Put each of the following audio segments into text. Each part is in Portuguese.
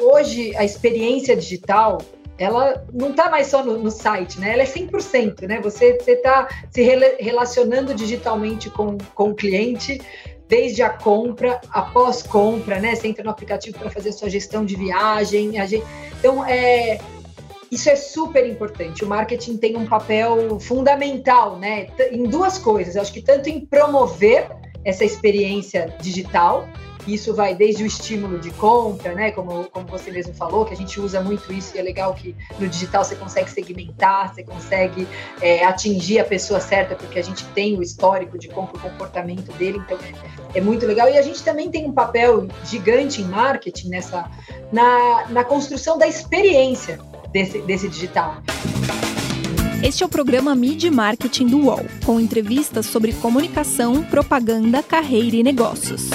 hoje a experiência digital ela não está mais só no, no, site, né? Ela é 100%, né? Você está se re relacionando digitalmente com, com o cliente, desde a compra, após compra, né? Você entra no aplicativo para fazer sua gestão de viagem. Gente... Então, é, isso é super importante. O marketing tem um papel fundamental, né? Em duas coisas. Eu acho que tanto em promover essa experiência digital, isso vai desde o estímulo de compra, né? Como, como você mesmo falou, que a gente usa muito isso e é legal que no digital você consegue segmentar, você consegue é, atingir a pessoa certa, porque a gente tem o histórico de compra, o comportamento dele, então é, muito legal. E a gente também tem um papel gigante em marketing nessa na, na construção da experiência desse, desse digital. Este é o programa Mid Marketing do UOL, com entrevistas sobre comunicação, propaganda, carreira e negócios.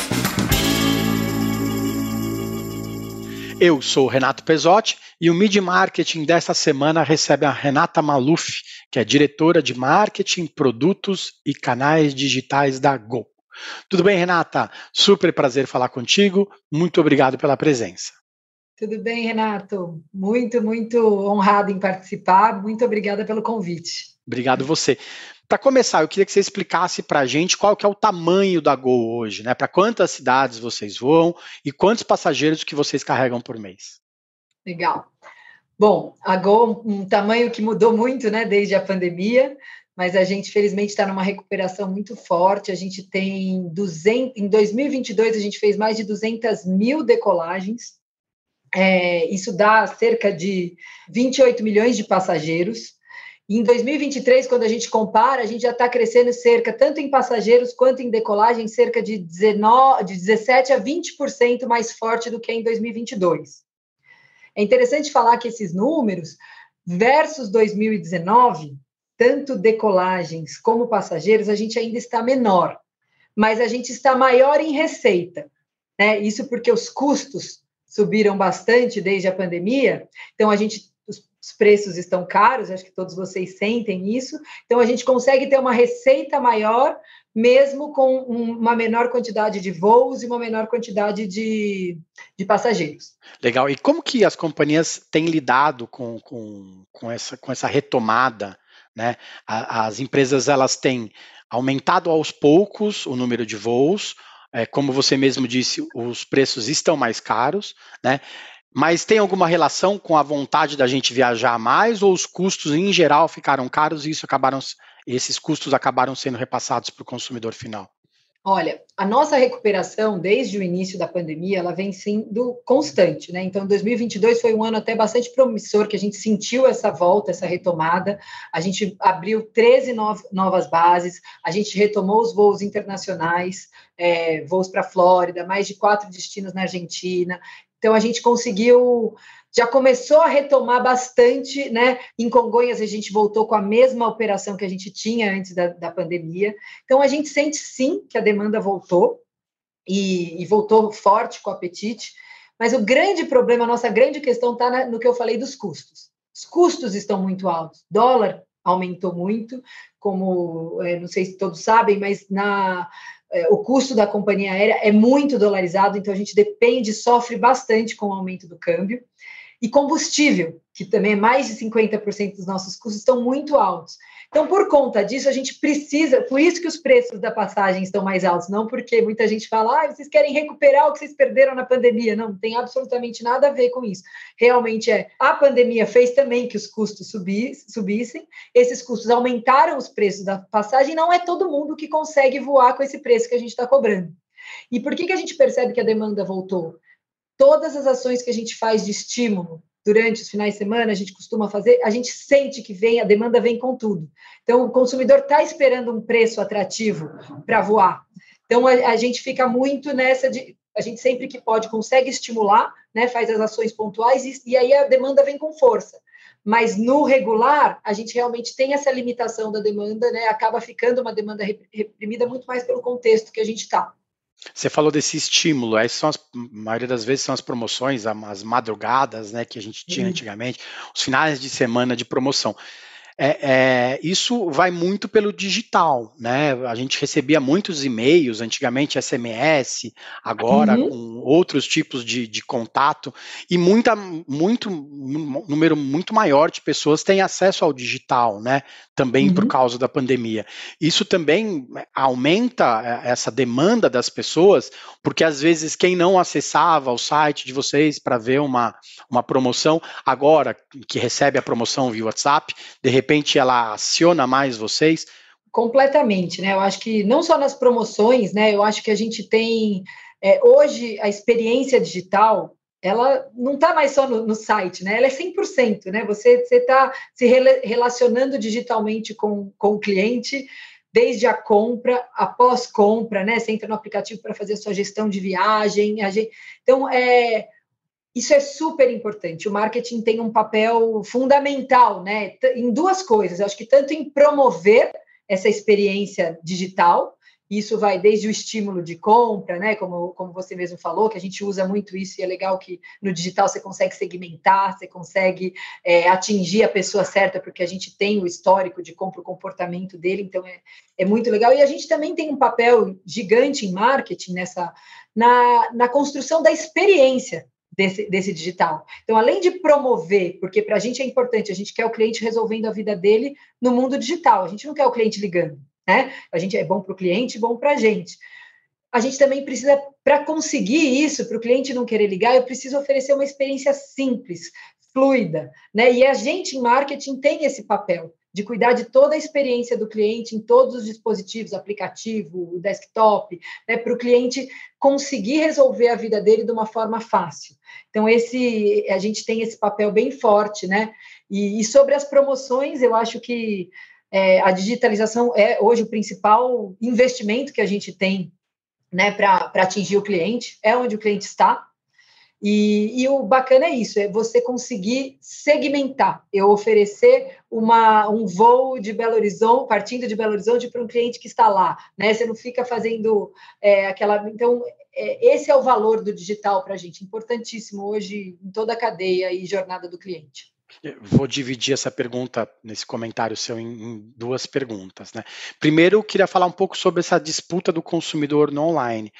Eu sou Renato Pesotti e o Mid Marketing desta semana recebe a Renata Maluf, que é diretora de marketing, produtos e canais digitais da Go. Tudo bem, Renata? Super prazer falar contigo. Muito obrigado pela presença. Tudo bem, Renato? Muito, muito honrado em participar. Muito obrigada pelo convite. Obrigado você. Para começar, eu queria que você explicasse para a gente qual que é o tamanho da Gol hoje, né? Para quantas cidades vocês voam e quantos passageiros que vocês carregam por mês? Legal. Bom, a Gol um tamanho que mudou muito, né, desde a pandemia, mas a gente felizmente está numa recuperação muito forte. A gente tem 200, em 2022 a gente fez mais de 200 mil decolagens. É, isso dá cerca de 28 milhões de passageiros. Em 2023, quando a gente compara, a gente já está crescendo cerca, tanto em passageiros quanto em decolagem, cerca de, 19, de 17 a 20% mais forte do que em 2022. É interessante falar que esses números, versus 2019, tanto decolagens como passageiros, a gente ainda está menor, mas a gente está maior em receita. Né? Isso porque os custos subiram bastante desde a pandemia, então a gente os preços estão caros, acho que todos vocês sentem isso. Então, a gente consegue ter uma receita maior, mesmo com uma menor quantidade de voos e uma menor quantidade de, de passageiros. Legal. E como que as companhias têm lidado com, com, com, essa, com essa retomada? Né? As empresas elas têm aumentado aos poucos o número de voos, é, como você mesmo disse, os preços estão mais caros, né? Mas tem alguma relação com a vontade da gente viajar mais ou os custos em geral ficaram caros e isso acabaram, esses custos acabaram sendo repassados para o consumidor final? Olha, a nossa recuperação desde o início da pandemia, ela vem sendo constante, né? Então, 2022 foi um ano até bastante promissor, que a gente sentiu essa volta, essa retomada. A gente abriu 13 novas bases, a gente retomou os voos internacionais, é, voos para a Flórida, mais de quatro destinos na Argentina. Então a gente conseguiu, já começou a retomar bastante, né? Em Congonhas a gente voltou com a mesma operação que a gente tinha antes da, da pandemia. Então a gente sente sim que a demanda voltou e, e voltou forte com o apetite. Mas o grande problema, a nossa grande questão está no que eu falei dos custos. Os custos estão muito altos. Dólar aumentou muito, como é, não sei se todos sabem, mas na é, o custo da companhia aérea é muito dolarizado, então a gente depende, sofre bastante com o aumento do câmbio. E combustível, que também é mais de 50% dos nossos custos, estão muito altos. Então, por conta disso, a gente precisa, por isso que os preços da passagem estão mais altos, não porque muita gente fala, ah, vocês querem recuperar o que vocês perderam na pandemia. Não, não tem absolutamente nada a ver com isso. Realmente é, a pandemia fez também que os custos subissem, esses custos aumentaram os preços da passagem, não é todo mundo que consegue voar com esse preço que a gente está cobrando. E por que, que a gente percebe que a demanda voltou? Todas as ações que a gente faz de estímulo, durante os finais de semana, a gente costuma fazer, a gente sente que vem, a demanda vem com tudo. Então, o consumidor está esperando um preço atrativo para voar. Então, a, a, gente fica muito nessa de. A gente sempre que pode consegue estimular, né, faz as ações pontuais e, e aí a demanda vem com força. Mas no regular, a gente realmente tem essa limitação da demanda, né, acaba ficando uma demanda reprimida muito mais pelo contexto que a gente está. Você falou desse estímulo, essas são as, a maioria das vezes são as promoções, as madrugadas, né, que a gente tinha uhum. antigamente, os finais de semana de promoção. É, é, isso vai muito pelo digital, né? A gente recebia muitos e-mails, antigamente SMS, agora uhum. com outros tipos de, de, contato, e muita, muito, um número muito maior de pessoas tem acesso ao digital, né? Também uhum. por causa da pandemia. Isso também aumenta é, essa demanda das pessoas, porque às vezes quem não acessava o site de vocês para ver uma, uma promoção, agora que recebe a promoção via WhatsApp, de repente ela aciona mais vocês? Completamente, né? Eu acho que não só nas promoções, né? Eu acho que a gente tem é, hoje a experiência digital ela não está mais só no, no, site, né? Ela é 100%, né? Você está se relacionando digitalmente com, com o cliente, desde a compra, após compra, né? Você entra no aplicativo para fazer a sua gestão de viagem. Gente, então, é, isso é super importante. O marketing tem um papel fundamental, né? Em duas coisas. Eu acho que tanto em promover essa experiência digital, isso vai desde o estímulo de compra, né? Como, como você mesmo falou, que a gente usa muito isso e é legal que no digital você consegue segmentar, você consegue é, atingir a pessoa certa, porque a gente tem o histórico de compra, o comportamento dele, então é, é muito legal. E a gente também tem um papel gigante em marketing nessa na, na construção da experiência desse, desse digital. Então, além de promover, porque para a gente é importante, a gente quer o cliente resolvendo a vida dele no mundo digital, a gente não quer o cliente ligando, né? A gente é bom para o cliente, bom para a gente. A gente também precisa, para conseguir isso, para o cliente não querer ligar, eu preciso oferecer uma experiência simples, fluida, né? E a gente em marketing tem esse papel de cuidar de toda a experiência do cliente em todos os dispositivos, aplicativo, desktop, né, para o cliente conseguir resolver a vida dele de uma forma fácil. Então, esse a gente tem esse papel bem forte, né? E, e sobre as promoções, eu acho que é, a digitalização é hoje o principal investimento que a gente tem né, para atingir o cliente, é onde o cliente está, e, e, o bacana é isso, é você conseguir segmentar, eu oferecer uma, um voo de Belo Horizonte, partindo de Belo Horizonte para um cliente que está lá, né? Você não fica fazendo é, aquela. Então, é, esse é o valor do digital para a gente, importantíssimo hoje em toda a cadeia e jornada do cliente. vou dividir essa pergunta, nesse comentário seu, em, em, duas perguntas. Né? Primeiro, eu queria falar um pouco sobre essa disputa do consumidor no online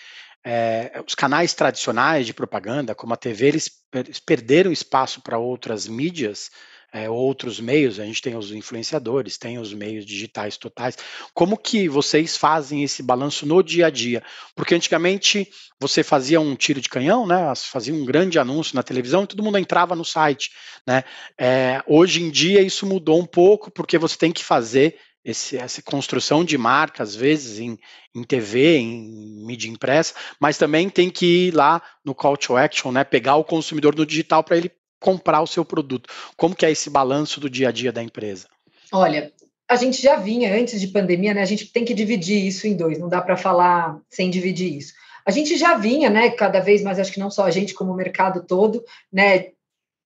é, os canais tradicionais de propaganda, como a TV, eles, eles perderam espaço para outras mídias, é, outros meios. A gente tem os influenciadores, tem os meios digitais totais. Como que vocês fazem esse balanço no dia a dia? Porque antigamente você fazia um tiro de canhão, né? Fazia um grande anúncio na televisão e todo mundo entrava no site, né? É, hoje em dia isso mudou um pouco porque você tem que fazer esse, essa construção de marca, às vezes, em, em TV, em mídia impressa, mas também tem que ir lá no call to action, né, pegar o consumidor no digital para ele comprar o seu produto. Como que é esse balanço do dia a dia da empresa? Olha, a gente já vinha antes de pandemia, né? A gente tem que dividir isso em dois, não dá para falar sem dividir isso. A gente já vinha, né, cada vez mais, acho que não só a gente, como o mercado todo, né,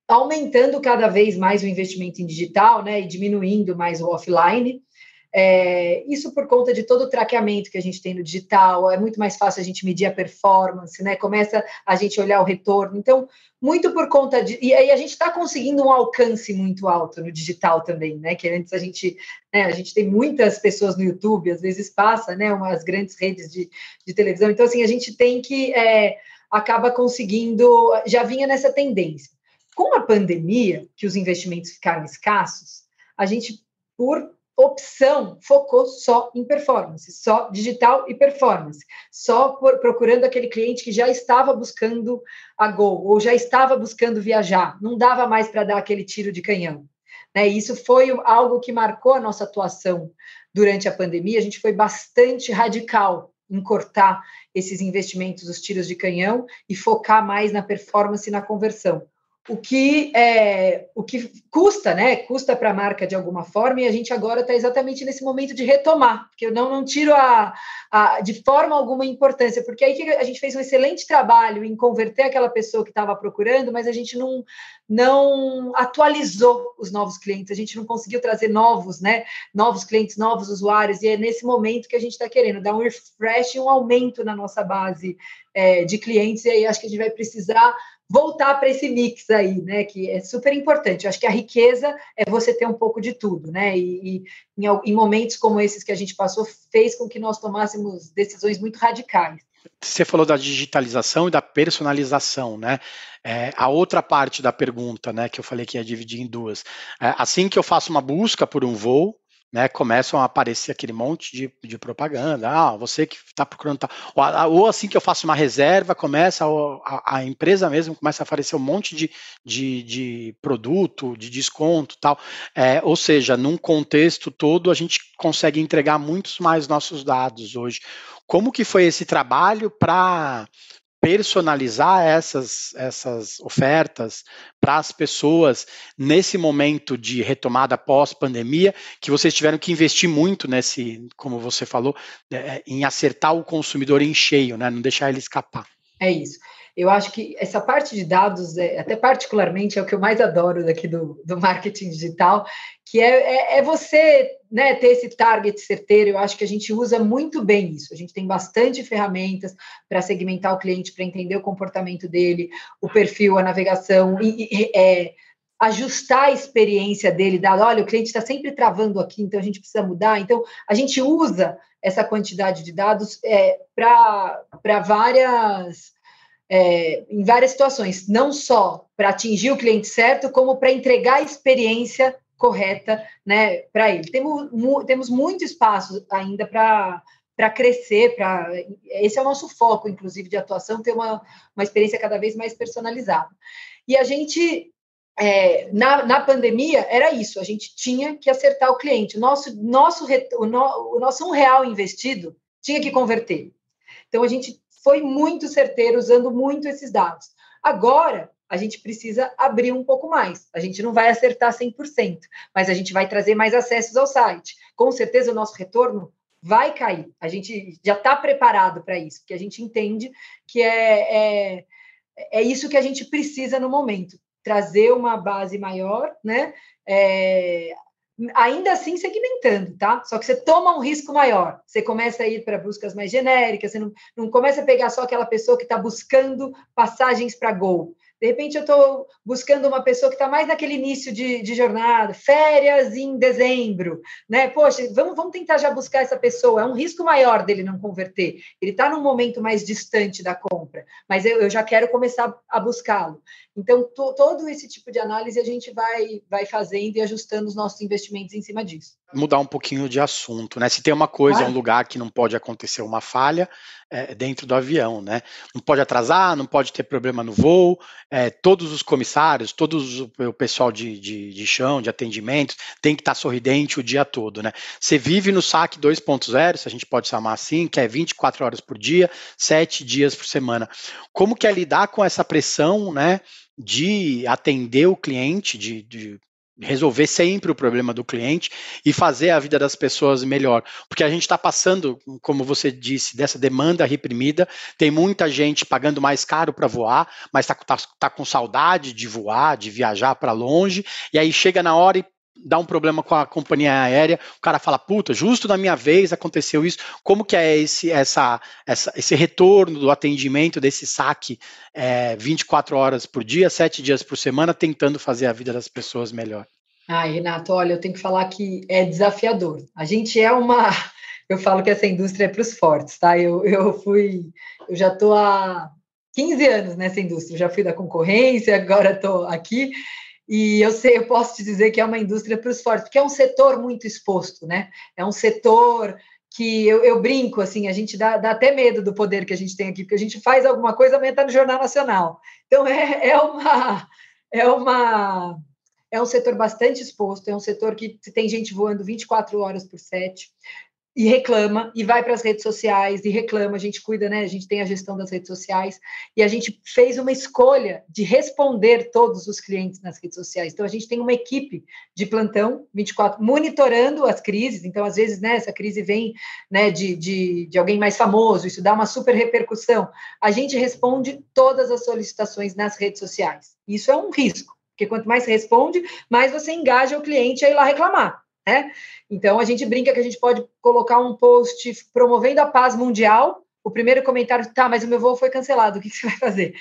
aumentando cada vez mais o investimento em digital, né, e diminuindo mais o offline. É, isso por conta de todo o traqueamento que a gente tem no digital, é muito mais fácil a gente medir a performance, né? Começa a gente olhar o retorno. Então, muito por conta de. E aí a gente está conseguindo um alcance muito alto no digital também, né? Que antes a gente, né, a gente tem muitas pessoas no YouTube, às vezes passa, né? Umas grandes redes de, de televisão. Então, assim, a gente tem que é, acaba conseguindo, já vinha nessa tendência. Com a pandemia, que os investimentos ficaram escassos, a gente, por opção focou só em performance, só digital e performance, só por, procurando aquele cliente que já estava buscando a Gol ou já estava buscando viajar, não dava mais para dar aquele tiro de canhão. Né? Isso foi algo que marcou a nossa atuação durante a pandemia. A gente foi bastante radical em cortar esses investimentos, os tiros de canhão e focar mais na performance e na conversão o que é, o que custa, né? Custa para a marca de alguma forma, e a gente agora está exatamente nesse momento de retomar, porque eu não, não tiro a, a, de forma alguma importância, porque aí a gente fez um excelente trabalho em converter aquela pessoa que estava procurando, mas a gente não, não atualizou os novos clientes, a gente não conseguiu trazer novos, né? Novos clientes, novos usuários, e é nesse momento que a gente está querendo dar um refresh, um aumento na nossa base é, de clientes, e aí acho que a gente vai precisar voltar para esse mix aí, né? Que é super importante. Eu acho que a riqueza é você ter um pouco de tudo, né? E, e em, em momentos como esses que a gente passou, fez com que nós tomássemos decisões muito radicais. Você falou da digitalização e da personalização, né? É, a outra parte da pergunta, né, que eu falei que ia dividir em duas. É, assim que eu faço uma busca por um voo, né, começam a aparecer aquele monte de, de propaganda. Ah, você que está procurando. Tá, ou, ou, assim que eu faço uma reserva, começa a, a, empresa mesmo começa a aparecer um monte de, de, de produto, de desconto tal. É, ou seja, num contexto todo, a gente consegue entregar muitos mais nossos dados hoje. Como que foi esse trabalho para personalizar essas, essas ofertas para as pessoas nesse momento de retomada pós-pandemia, que vocês tiveram que investir muito nesse, como você falou, é, em acertar o consumidor em cheio, né? não deixar ele escapar. É isso. Eu acho que essa parte de dados, é, até particularmente, é o que eu mais adoro daqui do, do marketing digital, que é, é, é, você né, ter esse target certeiro. Eu acho que a gente usa muito bem isso. A gente tem bastante ferramentas para segmentar o cliente, para entender o comportamento dele, o perfil, a navegação, e, e é, ajustar a experiência dele, dar, olha, o cliente está sempre travando aqui, então a gente precisa mudar. Então, a gente usa essa quantidade de dados é, para várias é, em várias situações, não só para atingir o cliente certo, como para entregar a experiência correta né, para ele. Temos, mu temos muito espaço ainda para para crescer, para esse é o nosso foco, inclusive, de atuação, ter uma, uma experiência cada vez mais personalizada. E a gente, é, na, na pandemia, era isso, a gente tinha que acertar o cliente. Nosso, nosso, o, no, o nosso um real investido tinha que converter. Então, a gente foi muito certeiro usando muito esses dados. Agora, a gente precisa abrir um pouco mais. A gente não vai acertar 100%, mas a gente vai trazer mais acessos ao site. Com certeza, o nosso retorno vai cair. A gente já está preparado para isso, porque a gente entende que é, é, é, isso que a gente precisa no momento. Trazer uma base maior, né? É, ainda assim segmentando, tá? Só que você toma um risco maior. Você começa a ir para buscas mais genéricas, você não, não começa a pegar só aquela pessoa que está buscando passagens para gol. De repente, eu estou buscando uma pessoa que está mais naquele início de, de, jornada, férias em dezembro, né? Poxa, vamos, vamos tentar já buscar essa pessoa. É um risco maior dele não converter. Ele está num momento mais distante da compra, mas eu, eu já quero começar a buscá-lo. Então, to, todo esse tipo de análise a gente vai, vai fazendo e ajustando os nossos investimentos em cima disso. Mudar um pouquinho de assunto, né? Se tem uma coisa, ah. um lugar que não pode acontecer uma falha, é dentro do avião, né? Não pode atrasar, não pode ter problema no voo. É, todos os comissários, todos o pessoal de, de, de chão, de atendimento, tem que estar sorridente o dia todo, né? Você vive no saque 2.0, se a gente pode chamar assim, que é 24 horas por dia, 7 dias por semana. Como que é lidar com essa pressão, né? De atender o cliente, de, de resolver sempre o problema do cliente e fazer a vida das pessoas melhor. Porque a gente está passando, como você disse, dessa demanda reprimida, tem muita gente pagando mais caro para voar, mas está tá, tá com saudade de voar, de viajar para longe, e aí chega na hora e dá um problema com a companhia aérea, o cara fala, puta, justo na minha vez aconteceu isso. Como que é esse, essa, essa esse retorno do atendimento, desse saque é, 24 horas por dia, 7 dias por semana, tentando fazer a vida das pessoas melhor? Ai, Renato, olha, eu tenho que falar que é desafiador. A gente é uma. Eu falo que essa indústria é para os fortes, tá? Eu, eu fui. Eu já estou há 15 anos nessa indústria, eu já fui da concorrência, agora estou aqui. E eu sei, eu posso te dizer que é uma indústria para os fortes, porque é um setor muito exposto, né? É um setor que eu, eu brinco, assim, a gente dá, dá, até medo do poder que a gente tem aqui, porque a gente faz alguma coisa, amanhã está no Jornal Nacional. Então, é, é uma... É uma é um setor bastante exposto, é um setor que tem gente voando 24 horas por 7 e reclama, e vai para as redes sociais e reclama, a gente cuida, né? A gente tem a gestão das redes sociais, e a gente fez uma escolha de responder todos os clientes nas redes sociais. Então, a gente tem uma equipe de plantão 24, monitorando as crises. Então, às vezes, né, essa crise vem né, de, de, de alguém mais famoso, isso dá uma super repercussão. A gente responde todas as solicitações nas redes sociais. Isso é um risco, porque quanto mais você responde, mais você engaja o cliente a ir lá reclamar. Né? Então, a gente brinca que a gente pode colocar um post promovendo a paz mundial. O primeiro comentário, tá, mas o meu voo foi cancelado, o que, você vai fazer?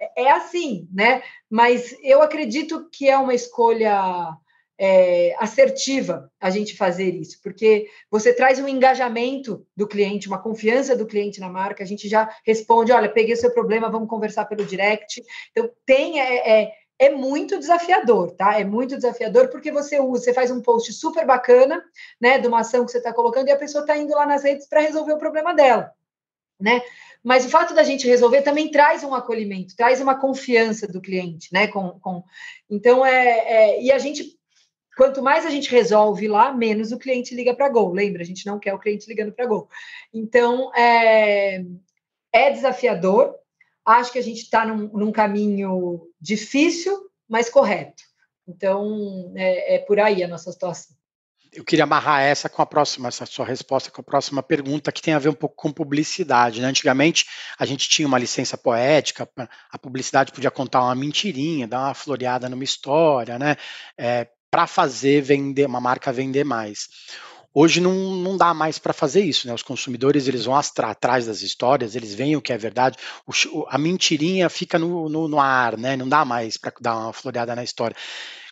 é, é assim, né? Mas eu acredito que é uma escolha é, assertiva a gente fazer isso, porque você traz um engajamento do cliente, uma confiança do cliente na marca, a gente já responde, olha, peguei o seu problema, vamos conversar pelo direct. Então, tem, é, é, é muito desafiador, tá? É muito desafiador porque você usa, você faz um post super bacana, né, de uma ação que você está colocando e a pessoa está indo lá nas redes para resolver o problema dela, né? Mas o fato da gente resolver também traz um acolhimento, traz uma confiança do cliente, né? Com, com... Então é, é e a gente Quanto mais a gente resolve lá, menos o cliente liga para Gol. Lembra, a gente não quer o cliente ligando para Gol. Então, é, é desafiador. Acho que a gente está num, num, caminho difícil, mas correto. Então, é, é por aí a nossa situação eu queria amarrar essa com a próxima, essa sua resposta com a próxima pergunta, que tem a ver um pouco com publicidade. Né? Antigamente, a gente tinha uma licença poética, a publicidade podia contar uma mentirinha, dar uma floreada numa história, né? É, para fazer vender uma marca vender mais. Hoje não, não dá mais para fazer isso, né? Os consumidores eles vão atrás das histórias, eles veem o que é verdade. O, a mentirinha fica no, no, no, ar, né? Não dá mais para dar uma floreada na história.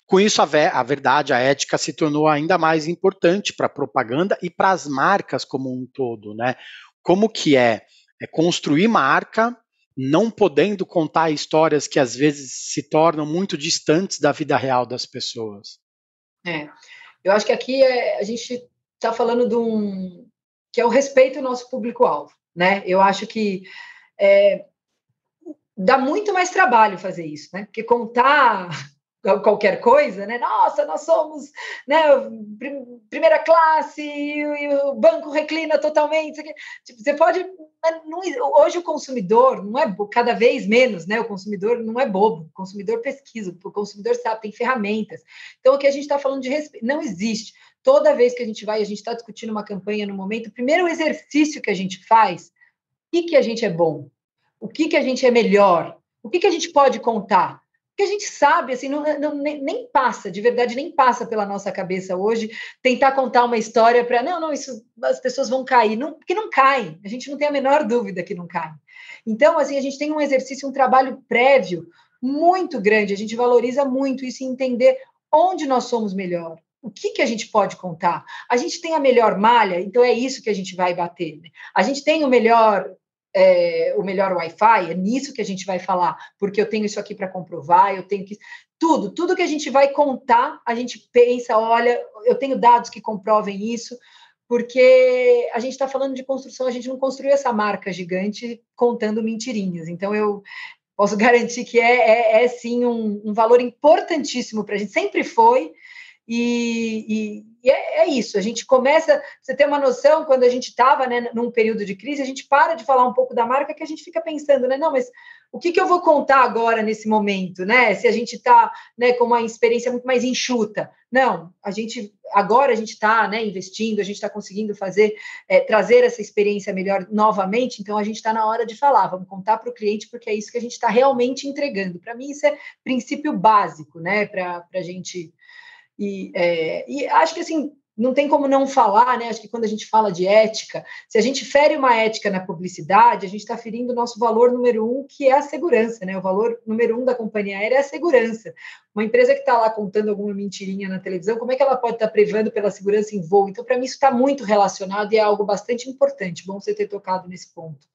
Com isso, a, a verdade, a ética se tornou ainda mais importante para a propaganda e para as marcas como um todo, né? Como que é, é construir marca não podendo contar histórias que às vezes se tornam muito distantes da vida real das pessoas. É, eu acho que aqui é, a gente está falando de um que é o respeito ao nosso público-alvo, né? Eu acho que é, dá muito mais trabalho fazer isso, né? Porque contar qualquer coisa, né? Nossa, nós somos né, primeira classe e, o banco reclina totalmente. Tipo, você pode. Não, hoje o consumidor não é cada vez menos, né? O consumidor não é bobo, o consumidor pesquisa, o consumidor sabe, tem ferramentas. Então, o que a gente está falando de respeito não existe. Toda vez que a gente vai, a gente está discutindo uma campanha no momento, o primeiro exercício que a gente faz, o que, que a gente é bom? O que, que a gente é melhor? O que, que a gente pode contar? que a gente sabe, assim, não, não nem, nem, passa, de verdade, nem passa pela nossa cabeça hoje tentar contar uma história para, não, não, isso as pessoas vão cair, não, porque não caem, a gente não tem a menor dúvida que não caem. Então, assim, a gente tem um exercício, um trabalho prévio muito grande, a gente valoriza muito isso em entender onde nós somos melhor, o que, que a gente pode contar? A gente tem a melhor malha, então é isso que a gente vai bater. Né? A gente tem o melhor é, o melhor Wi-Fi, é nisso que a gente vai falar, porque eu tenho isso aqui para comprovar, eu tenho que. Tudo, tudo que a gente vai contar, a gente pensa, olha, eu tenho dados que comprovem isso, porque a gente está falando de construção, a gente não construiu essa marca gigante contando mentirinhas. Então, eu posso garantir que é, é, é sim um, um valor importantíssimo para a gente, sempre foi, e, e, é, é, isso, a gente começa, você ter uma noção, quando a gente estava né, num período de crise, a gente para de falar um pouco da marca que a gente fica pensando, né? Não, mas o que, que eu vou contar agora nesse momento, né? Se a gente está né, com uma experiência muito mais enxuta. Não, a gente agora a gente está né, investindo, a gente está conseguindo fazer, é, trazer essa experiência melhor novamente, então a gente está na hora de falar, vamos contar para o cliente, porque é isso que a gente está realmente entregando. Para mim, isso é princípio básico, né? Para a gente e, é, e acho que assim, não tem como não falar, né? Acho que quando a gente fala de ética, se a gente fere uma ética na publicidade, a gente está ferindo o nosso valor número um, que é a segurança, né? O valor número um da companhia aérea é a segurança. Uma empresa que está lá contando alguma mentirinha na televisão, como é que ela pode estar tá privando pela segurança em voo? Então, para mim, isso está muito relacionado e é algo bastante importante. Bom você ter tocado nesse ponto.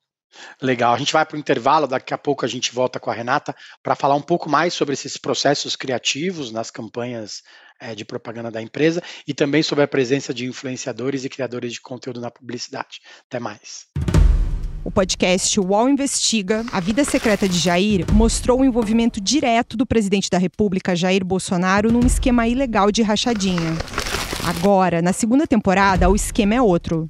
Legal, a gente vai para o intervalo, daqui a pouco a gente volta com a Renata para falar um pouco mais sobre esses processos criativos nas campanhas é, de propaganda da empresa e também sobre a presença de influenciadores e criadores de conteúdo na publicidade. Até mais. O podcast UOL Investiga, A Vida Secreta de Jair, mostrou o envolvimento direto do presidente da República, Jair Bolsonaro, num esquema ilegal de rachadinha. Agora, na segunda temporada, o esquema é outro.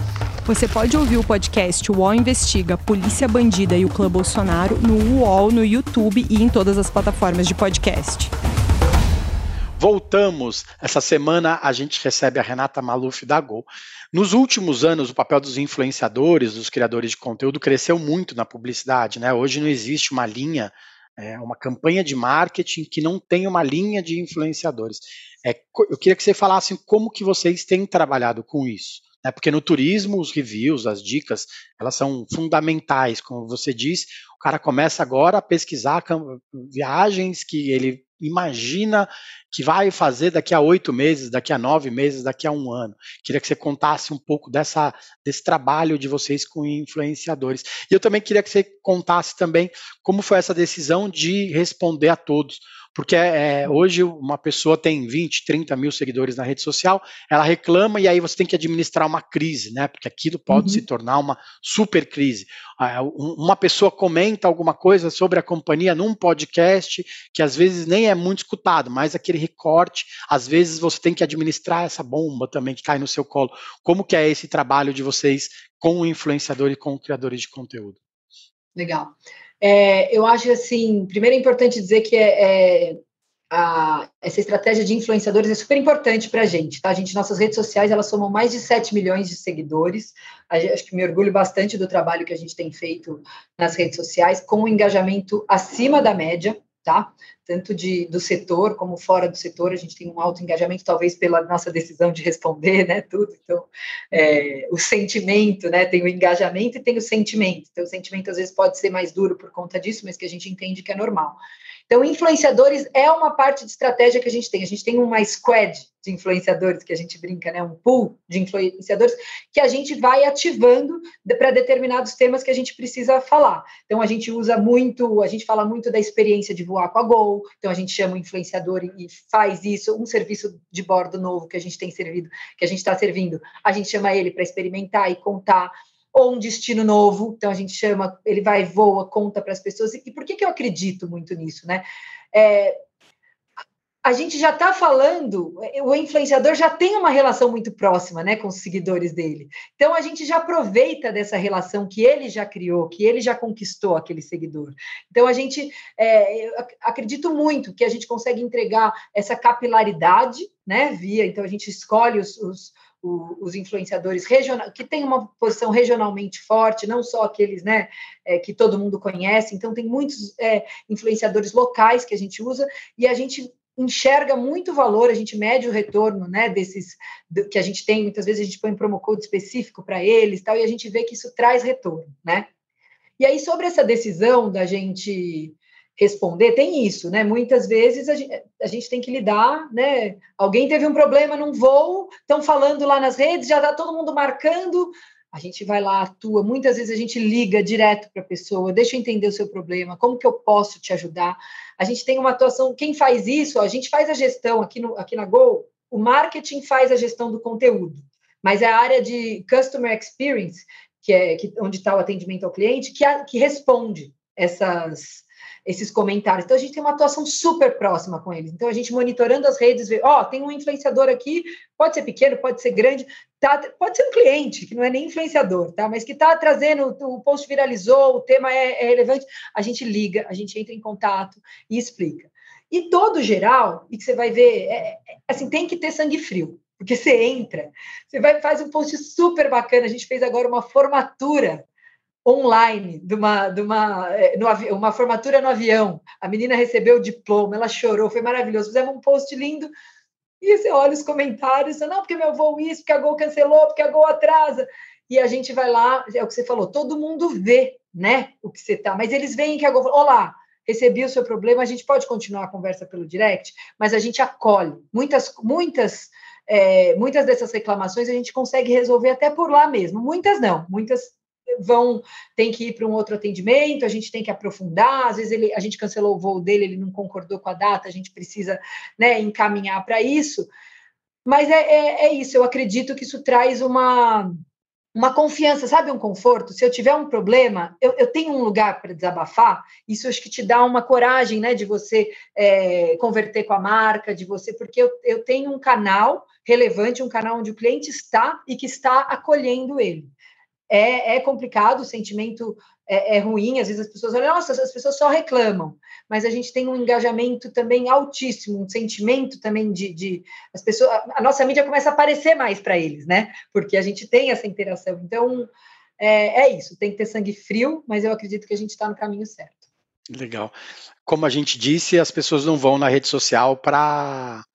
Você pode ouvir o podcast UOL Investiga, Polícia Bandida e o Clã Bolsonaro no UOL, no YouTube e em todas as plataformas de podcast. Voltamos. Essa semana a gente recebe a Renata Maluf da Gol. Nos últimos anos, o papel dos influenciadores, dos criadores de conteúdo, cresceu muito na publicidade. Né? Hoje não existe uma linha é, uma campanha de marketing que não tem uma linha de influenciadores. É, eu queria que você falasse como que vocês têm trabalhado com isso. Né? Porque no turismo, os reviews, as dicas, elas são fundamentais. Como você disse, o cara começa agora a pesquisar viagens que ele imagina que vai fazer daqui a oito meses, daqui a nove meses, daqui a um ano. Queria que você contasse um pouco dessa, desse trabalho de vocês com influenciadores. E eu também queria que você contasse também como foi essa decisão de responder a todos. Porque é, hoje uma pessoa tem 20, 30 mil seguidores na rede social, ela reclama e aí você tem que administrar uma crise, né? Porque aquilo pode uhum. se tornar uma super crise. Ah, uma pessoa comenta alguma coisa sobre a companhia num podcast que às vezes nem é muito escutado, mas aquele recorte, às vezes você tem que administrar essa bomba também que cai no seu colo. Como que é esse trabalho de vocês com o influenciador e com criadores de conteúdo? Legal. É, eu acho assim, primeiro é importante dizer que é, é a, essa estratégia de influenciadores é super importante para a gente, tá? A gente, nossas redes sociais, elas somam mais de 7 milhões de seguidores. acho que me orgulho bastante do trabalho que a gente tem feito nas redes sociais, com um engajamento acima da média, tá? Tanto de, do setor como fora do setor, a gente tem um alto engajamento, talvez pela nossa decisão de responder, né, tudo. Então, é, o sentimento, né, tem o engajamento e tem o sentimento. Então, o sentimento às vezes pode ser mais duro por conta disso, mas que a gente entende que é normal. Então, influenciadores é uma parte de estratégia que a gente tem. A gente tem uma squad de influenciadores, que a gente brinca, né? Um pool de influenciadores, que a gente vai ativando para determinados temas que a gente precisa falar. Então, a gente usa muito, a gente fala muito da experiência de voar com a Gol, então a gente chama o influenciador e faz isso, um serviço de bordo novo que a gente tem servido, que a gente está servindo, a gente chama ele para experimentar e contar ou um destino novo. Então a gente chama, ele vai, voa, conta para as pessoas. E, por que, que eu acredito muito nisso, né? É, a gente já está falando, o influenciador já tem uma relação muito próxima né, com os seguidores dele. Então a gente já aproveita dessa relação que ele já criou, que ele já conquistou aquele seguidor. Então a gente é, acredito muito que a gente consegue entregar essa capilaridade, né? Via, então a gente escolhe os, os os influenciadores que têm uma posição regionalmente forte, não só aqueles né, é, que todo mundo conhece, então tem muitos é, influenciadores locais que a gente usa, e a gente enxerga muito valor, a gente mede o retorno né, desses do, que a gente tem, muitas vezes a gente põe um promo code específico para eles tal, e a gente vê que isso traz retorno, né? E aí, sobre essa decisão da gente responder, tem isso, né? Muitas vezes a gente, a gente, tem que lidar, né? Alguém teve um problema num voo, estão falando lá nas redes, já está todo mundo marcando, a gente vai lá, atua. Muitas vezes a gente liga direto para a pessoa, deixa eu entender o seu problema, como que eu posso te ajudar. A gente tem uma atuação, quem faz isso, a gente faz a gestão aqui, no, aqui na Gol, o marketing faz a gestão do conteúdo, mas é a área de customer experience, que é que, onde está o atendimento ao cliente, que, a, que responde essas esses comentários. Então a gente tem uma atuação super próxima com eles. Então a gente monitorando as redes, vê, ó, oh, tem um influenciador aqui, pode ser pequeno, pode ser grande, tá, pode ser um cliente, que não é nem influenciador, tá? Mas que está trazendo, o post viralizou, o tema é, é relevante, a gente liga, a gente entra em contato e explica. E todo geral, e que você vai ver, é, é, assim, tem que ter sangue frio. Porque você entra, você vai faz um post super bacana. A gente fez agora uma formatura online de uma, de uma, é, no, uma formatura no avião. A menina recebeu o diploma, ela chorou, foi maravilhoso. Fizemos um post lindo. E você olha os comentários, não, porque meu voo isso, porque a Gol cancelou, porque a Gol atrasa. E a gente vai lá, é o que você falou, todo mundo vê, né, o que você tá, mas eles veem que a Gol, olá, recebi o seu problema, a gente pode continuar a conversa pelo direct, mas a gente acolhe. Muitas, muitas, é, muitas dessas reclamações a gente consegue resolver até por lá mesmo. Muitas não, muitas vão tem que ir para um outro atendimento, a gente tem que aprofundar, às vezes ele, a gente cancelou o voo dele, ele não concordou com a data, a gente precisa né, encaminhar para isso. Mas é, é, é, isso, eu acredito que isso traz uma, uma confiança, sabe, um conforto. Se eu tiver um problema, eu, eu tenho um lugar para desabafar, isso acho que te dá uma coragem né, de você é, converter com a marca, de você, porque eu, eu tenho um canal relevante, um canal onde o cliente está e que está acolhendo ele. É, é complicado, o sentimento é, é, ruim, às vezes as pessoas olham, nossa, as pessoas só reclamam, mas a gente tem um engajamento também altíssimo, um sentimento também de, de as pessoas, a nossa mídia começa a aparecer mais para eles, né? Porque a gente tem essa interação. Então, é, é isso, tem que ter sangue frio, mas eu acredito que a gente está no caminho certo. Legal. Como a gente disse, as pessoas não vão na rede social para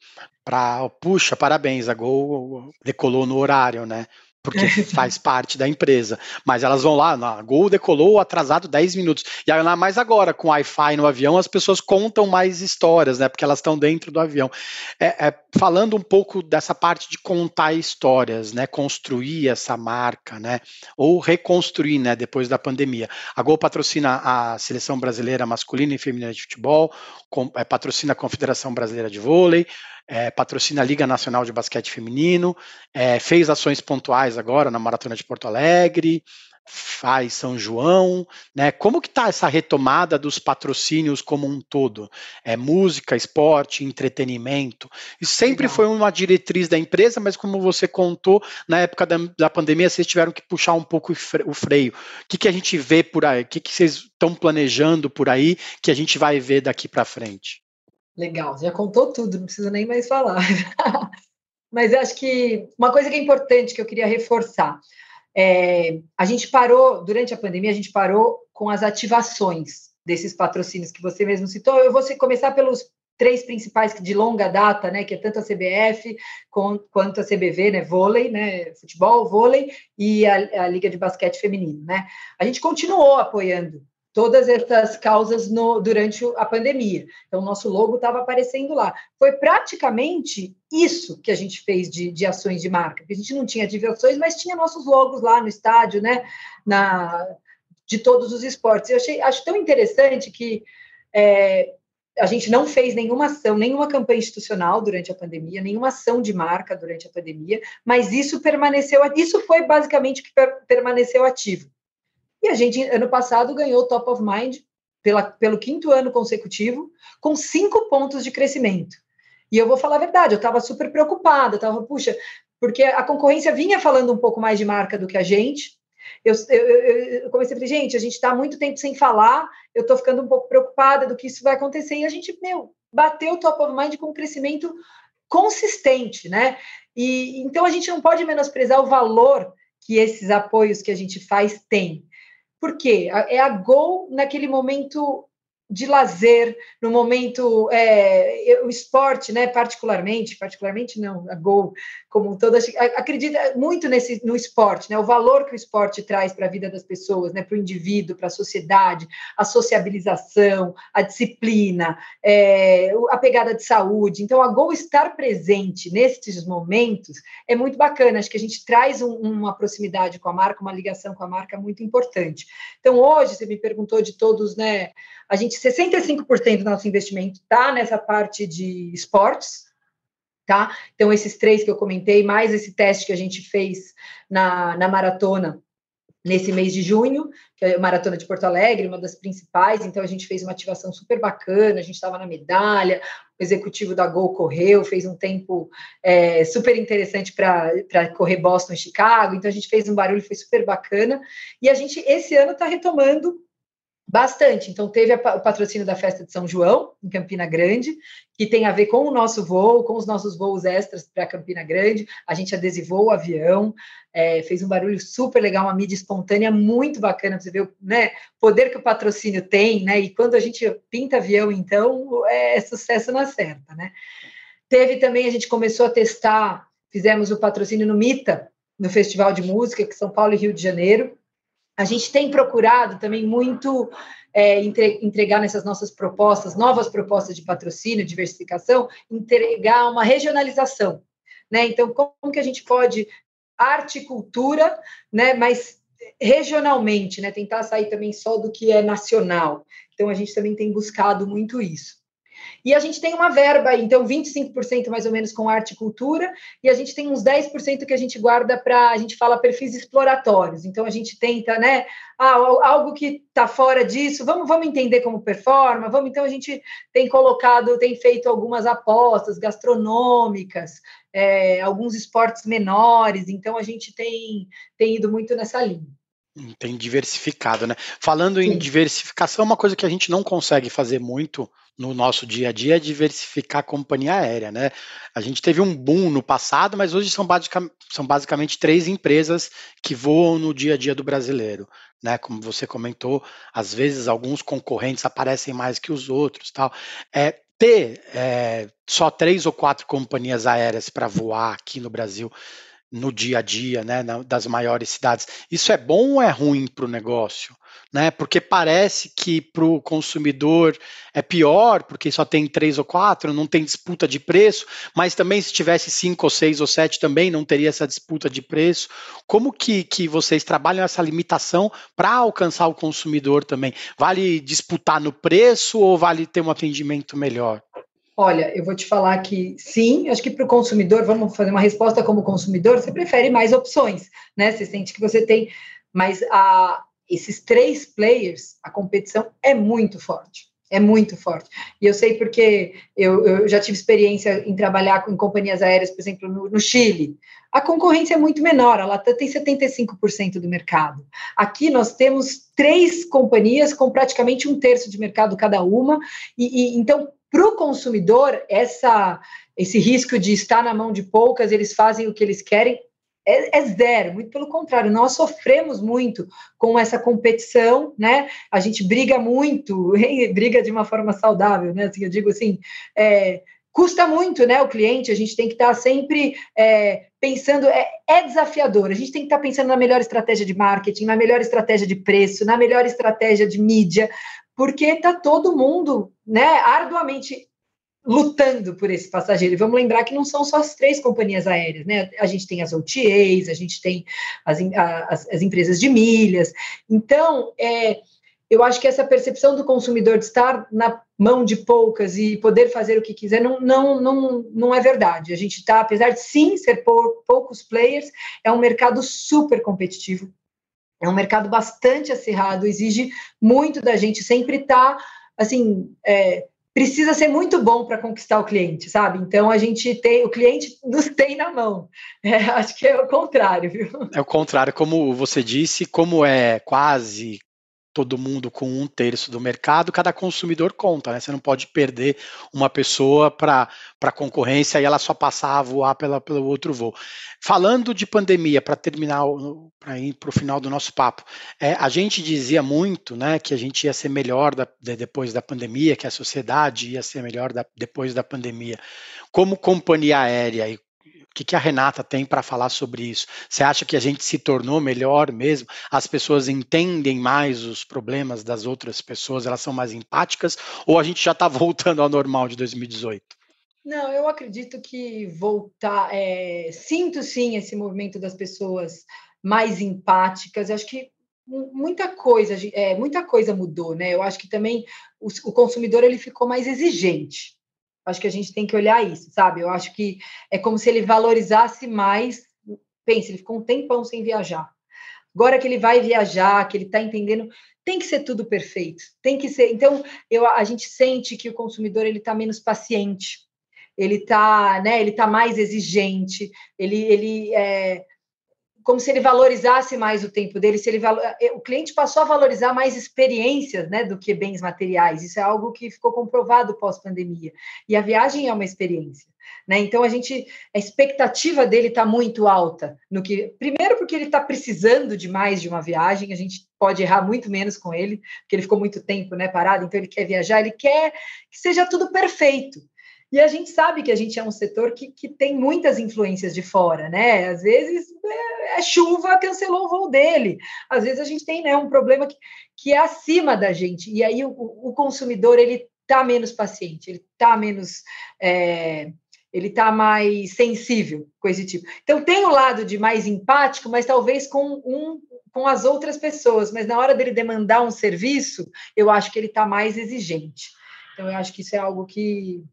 para puxa, parabéns, a Gol decolou no horário, né? Porque faz parte da empresa. Mas elas vão lá, na Gol decolou atrasado 10 minutos. E ainda mais agora, com Wi-Fi no avião, as pessoas contam mais histórias, né? Porque elas estão dentro do avião. É, é, falando um pouco dessa parte de contar histórias, né? Construir essa marca, né? Ou reconstruir, né? Depois da pandemia. A Gol patrocina a seleção brasileira masculina e feminina de futebol, com, é, patrocina a Confederação Brasileira de Vôlei é, patrocina a Liga Nacional de Basquete Feminino, é, fez ações pontuais agora na Maratona de Porto Alegre, faz São João, né? Como que está essa retomada dos patrocínios como um todo? É música, esporte, entretenimento. Isso sempre Legal. foi uma diretriz da empresa, mas como você contou, na época da, da pandemia vocês tiveram que puxar um pouco o freio. O que, que a gente vê por aí? O que, que vocês estão planejando por aí que a gente vai ver daqui para frente? Legal, já contou tudo, não preciso nem mais falar. Mas acho que uma coisa que é importante que eu queria reforçar. É, a gente parou, durante a pandemia, a gente parou com as ativações desses patrocínios que você mesmo citou. Eu vou começar pelos três principais de longa data, né, que é tanto a CBF quanto a CBV, né, vôlei, né, futebol, vôlei e a, a Liga de Basquete Feminino, né. A gente continuou apoiando todas essas causas no, durante a pandemia. Então, nosso logo estava aparecendo lá. Foi praticamente isso que a gente fez de, de ações de marca. A gente não tinha diversões, mas tinha nossos logos lá no estádio, né? Na, de todos os esportes. Eu achei, acho tão interessante que é, a gente não fez nenhuma ação, nenhuma campanha institucional durante a pandemia, nenhuma ação de marca durante a pandemia, mas isso permaneceu, isso foi basicamente o que permaneceu ativo. E a gente, ano passado, ganhou Top of Mind pela, pelo quinto ano consecutivo, com cinco pontos de crescimento. E eu vou falar a verdade, eu estava super preocupada, estava, puxa, porque a concorrência vinha falando um pouco mais de marca do que a gente. Eu, eu, eu comecei a dizer, gente, a gente está muito tempo sem falar, eu estou ficando um pouco preocupada do que isso vai acontecer. E a gente, meu, bateu o top of mind com um crescimento consistente, né? E então a gente não pode menosprezar o valor que esses apoios que a gente faz têm. Por quê? É a Gol naquele momento de lazer, no momento é, o esporte, né, particularmente, particularmente não, a Gol como toda acredita muito nesse no esporte, né, o valor que o esporte traz para a vida das pessoas, né, para o indivíduo, para a sociedade, a sociabilização, a disciplina, é, a pegada de saúde. Então, a Gol estar presente nesses momentos é muito bacana. Acho que a gente traz um, uma proximidade com a marca, uma ligação com a marca muito importante. Então, hoje você me perguntou de todos, né? A gente 65% do nosso investimento está nessa parte de esportes, tá? Então, esses três que eu comentei, mais esse teste que a gente fez na, na maratona nesse mês de junho, que é a Maratona de Porto Alegre, uma das principais, então a gente fez uma ativação super bacana, a gente estava na medalha, o executivo da Gol correu, fez um tempo é, super interessante para correr Boston e Chicago, então a gente fez um barulho, foi super bacana, e a gente, esse ano, está retomando Bastante. Então, teve a, o patrocínio da festa de São João, em Campina Grande, que tem a ver com o nosso voo, com os nossos voos extras para Campina Grande. A gente adesivou o avião, é, fez um barulho super legal, uma mídia espontânea muito bacana. Você vê o né, poder que o patrocínio tem, né? E quando a gente pinta avião, então, é, é sucesso na certa, né? Teve também, a gente começou a testar, fizemos o patrocínio no MITA, no Festival de Música, que São Paulo e Rio de Janeiro a gente tem procurado também muito é, entregar nessas nossas propostas, novas propostas de patrocínio, diversificação, entregar uma regionalização. Né? Então, como que a gente pode arte e cultura, né, mas regionalmente, né, tentar sair também só do que é nacional. Então, a gente também tem buscado muito isso. E a gente tem uma verba, então 25% mais ou menos com arte e cultura, e a gente tem uns 10% que a gente guarda para, a gente fala perfis exploratórios. Então a gente tenta, né, ah, algo que está fora disso, vamos, vamos entender como performa, vamos, então a gente tem colocado, tem feito algumas apostas gastronômicas, é, alguns esportes menores, então a gente tem, tem ido muito nessa linha. Tem diversificado, né? Falando em Sim. diversificação, uma coisa que a gente não consegue fazer muito no nosso dia a dia é diversificar a companhia aérea, né? A gente teve um boom no passado, mas hoje são, basic, são basicamente três empresas que voam no dia a dia do brasileiro, né? Como você comentou, às vezes alguns concorrentes aparecem mais que os outros, tal. É, ter é, só três ou quatro companhias aéreas para voar aqui no Brasil no dia a dia, né, das maiores cidades. Isso é bom ou é ruim para o negócio? Né? Porque parece que para o consumidor é pior, porque só tem três ou quatro, não tem disputa de preço, mas também se tivesse cinco ou seis ou sete também não teria essa disputa de preço. Como que, que vocês trabalham essa limitação para alcançar o consumidor também? Vale disputar no preço ou vale ter um atendimento melhor? Olha, eu vou te falar que sim, acho que para o consumidor, vamos fazer uma resposta como consumidor, você prefere mais opções, né? Você sente que você tem, mas a, esses três players, a competição é muito forte. É muito forte. E eu sei porque eu, eu já tive experiência em trabalhar com, em companhias aéreas, por exemplo, no, no Chile. A concorrência é muito menor, a Latam tem 75% do mercado. Aqui nós temos três companhias com praticamente um terço de mercado cada uma, e, e então para o consumidor, essa, esse risco de estar na mão de poucas, eles fazem o que eles querem, é, é, zero, muito pelo contrário, nós sofremos muito com essa competição, né? A gente briga muito, briga de uma forma saudável, né? Assim, eu digo assim, é, custa muito, né? O cliente, a gente tem que estar sempre é, pensando, é, é, desafiador, a gente tem que estar pensando na melhor estratégia de marketing, na melhor estratégia de preço, na melhor estratégia de mídia, porque está todo mundo, né, arduamente lutando por esse passageiro. E vamos lembrar que não são só as três companhias aéreas, né? A gente tem as OTAs, a gente tem as, as, as empresas de milhas. Então, é, eu acho que essa percepção do consumidor de estar na mão de poucas e poder fazer o que quiser não, não, não, não é verdade. A gente está, apesar de sim ser pou, poucos players, é um mercado super competitivo. É um mercado bastante acirrado, exige muito da gente sempre estar, tá, assim, é, precisa ser muito bom para conquistar o cliente, sabe? Então a gente tem, o cliente nos tem na mão. É, acho que é o contrário, viu? É o contrário, como você disse, como é quase todo mundo com um terço do mercado, cada consumidor conta, né? Você não pode perder uma pessoa para a concorrência e ela só passar a voar pela, pelo outro voo. Falando de pandemia, para terminar, para ir para o final do nosso papo, é, a gente dizia muito né, que a gente ia ser melhor da, de, depois da pandemia, que a sociedade ia ser melhor da, depois da pandemia. Como companhia aérea e que, que a Renata tem para falar sobre isso? Você acha que a gente se tornou melhor mesmo? As pessoas entendem mais os problemas das outras pessoas, elas são mais empáticas? Ou a gente já está voltando ao normal de 2018? Não, eu acredito que voltar. É, sinto sim esse movimento das pessoas mais empáticas. Eu acho que muita coisa, é, muita coisa mudou, né? Eu acho que também o, o consumidor ele ficou mais exigente. Acho que a gente tem que olhar isso, sabe? Eu acho que é como se ele valorizasse mais. Pense, ele ficou um tempão sem viajar. Agora que ele vai viajar, que ele está entendendo, tem que ser tudo perfeito. Tem que ser. Então, eu, a gente sente que o consumidor ele está menos paciente. Ele está, né? Ele tá mais exigente. Ele, ele é, como se ele valorizasse mais o tempo dele, se ele eh, o cliente passou a valorizar mais experiências, né, do que bens materiais. Isso é algo que ficou comprovado pós-pandemia. E a viagem é uma experiência, né? Então a gente a expectativa dele está muito alta no que primeiro porque ele está precisando de mais de uma viagem, a gente pode errar muito menos com ele, porque ele ficou muito tempo, né, parado, então ele quer viajar, ele quer que seja tudo perfeito. E a gente sabe que a gente é um setor que, que tem muitas influências de fora, né? Às vezes é, é chuva, cancelou o voo dele. Às vezes a gente tem né, um problema que, que é acima da gente. E aí o, o consumidor ele está menos paciente, ele está menos. É, ele está mais sensível com esse tipo. Então tem o lado de mais empático, mas talvez com um com as outras pessoas, mas na hora dele demandar um serviço, eu acho que ele está mais exigente. Então eu acho que isso é algo que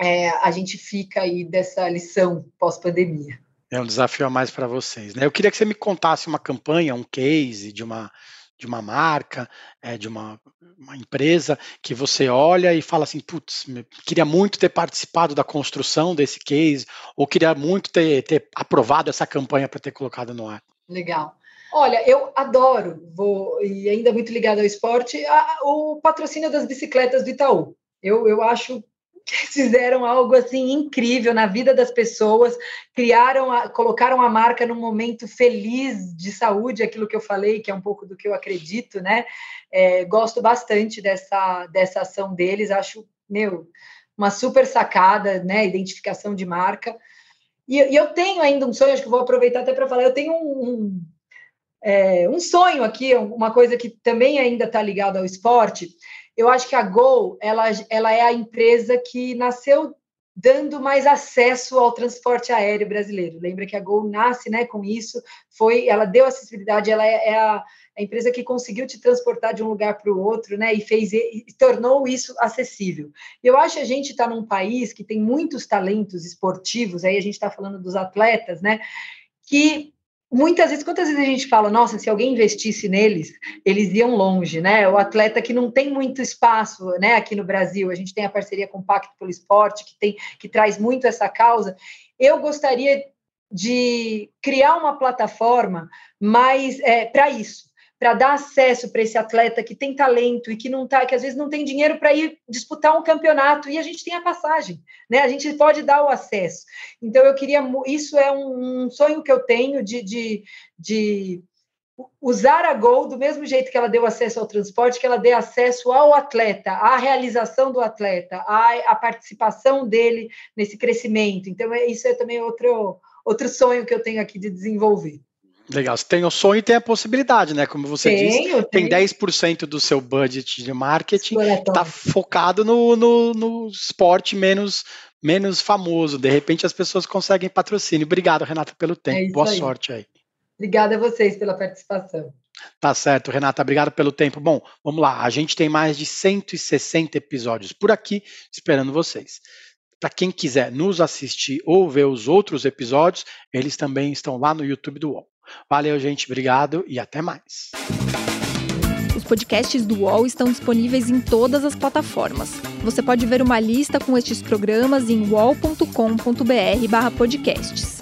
é, a gente fica aí dessa lição pós-pandemia. É um desafio a mais para vocês. Né? Eu queria que você me contasse uma campanha, um case de uma, de uma marca, é, de uma, uma, empresa, que você olha e fala assim, putz, queria muito ter participado da construção desse case, ou queria muito ter, ter aprovado essa campanha para ter colocado no ar. Legal. Olha, eu adoro, vou, e ainda muito ligado ao esporte, a, o patrocínio das bicicletas do Itaú. Eu, eu acho fizeram algo assim incrível na vida das pessoas, criaram, a, colocaram a marca num momento feliz de saúde, aquilo que eu falei, que é um pouco do que eu acredito, né? É, gosto bastante dessa, dessa ação deles, acho, meu, uma super sacada, né? Identificação de marca. E, e eu tenho ainda um sonho, acho que vou aproveitar até para falar, eu tenho um, um é, um sonho aqui, uma coisa que também ainda está ligada ao esporte. Eu acho que a Gol ela, ela é a empresa que nasceu dando mais acesso ao transporte aéreo brasileiro. Lembra que a Gol nasce né, com isso, foi, ela deu acessibilidade, ela é, é a, a, empresa que conseguiu te transportar de um lugar para o outro, né, e fez e tornou isso acessível. Eu acho que a gente está num país que tem muitos talentos esportivos, aí a gente está falando dos atletas, né, que muitas vezes, quantas vezes a gente fala, nossa, se alguém investisse neles, eles iam longe, né? O atleta que não tem muito espaço, né? Aqui no Brasil, a gente tem a parceria com o Pacto pelo Esporte, que tem que traz muito essa causa. Eu gostaria de criar uma plataforma mais é, para isso, para dar acesso para esse atleta que tem talento e que não tá, que às vezes não tem dinheiro para ir disputar um campeonato e a gente tem a passagem, né? A gente pode dar o acesso. Então eu queria, isso é um, sonho que eu tenho de, de, de usar a Gol do mesmo jeito que ela deu acesso ao transporte, que ela dê acesso ao atleta, à realização do atleta, à, à participação dele nesse crescimento. Então, é, isso é também outro, outro sonho que eu tenho aqui de desenvolver. Legal, você tem o sonho e tem a possibilidade, né? Como você tenho, disse, tem 10% do seu budget de marketing está focado no, no, no, esporte menos, menos famoso. De repente as pessoas conseguem patrocínio. Obrigado, Renata, pelo tempo. É Boa aí. sorte aí. Obrigada a vocês pela participação. Tá certo, Renata, obrigado pelo tempo. Bom, vamos lá, a gente tem mais de 160 episódios por aqui esperando vocês. Para quem quiser nos assistir ou ver os outros episódios, eles também estão lá no YouTube do UOL. Valeu, gente. Obrigado e até mais. Os podcasts do UOL estão disponíveis em todas as plataformas. Você pode ver uma lista com estes programas em wall.com.br/podcasts.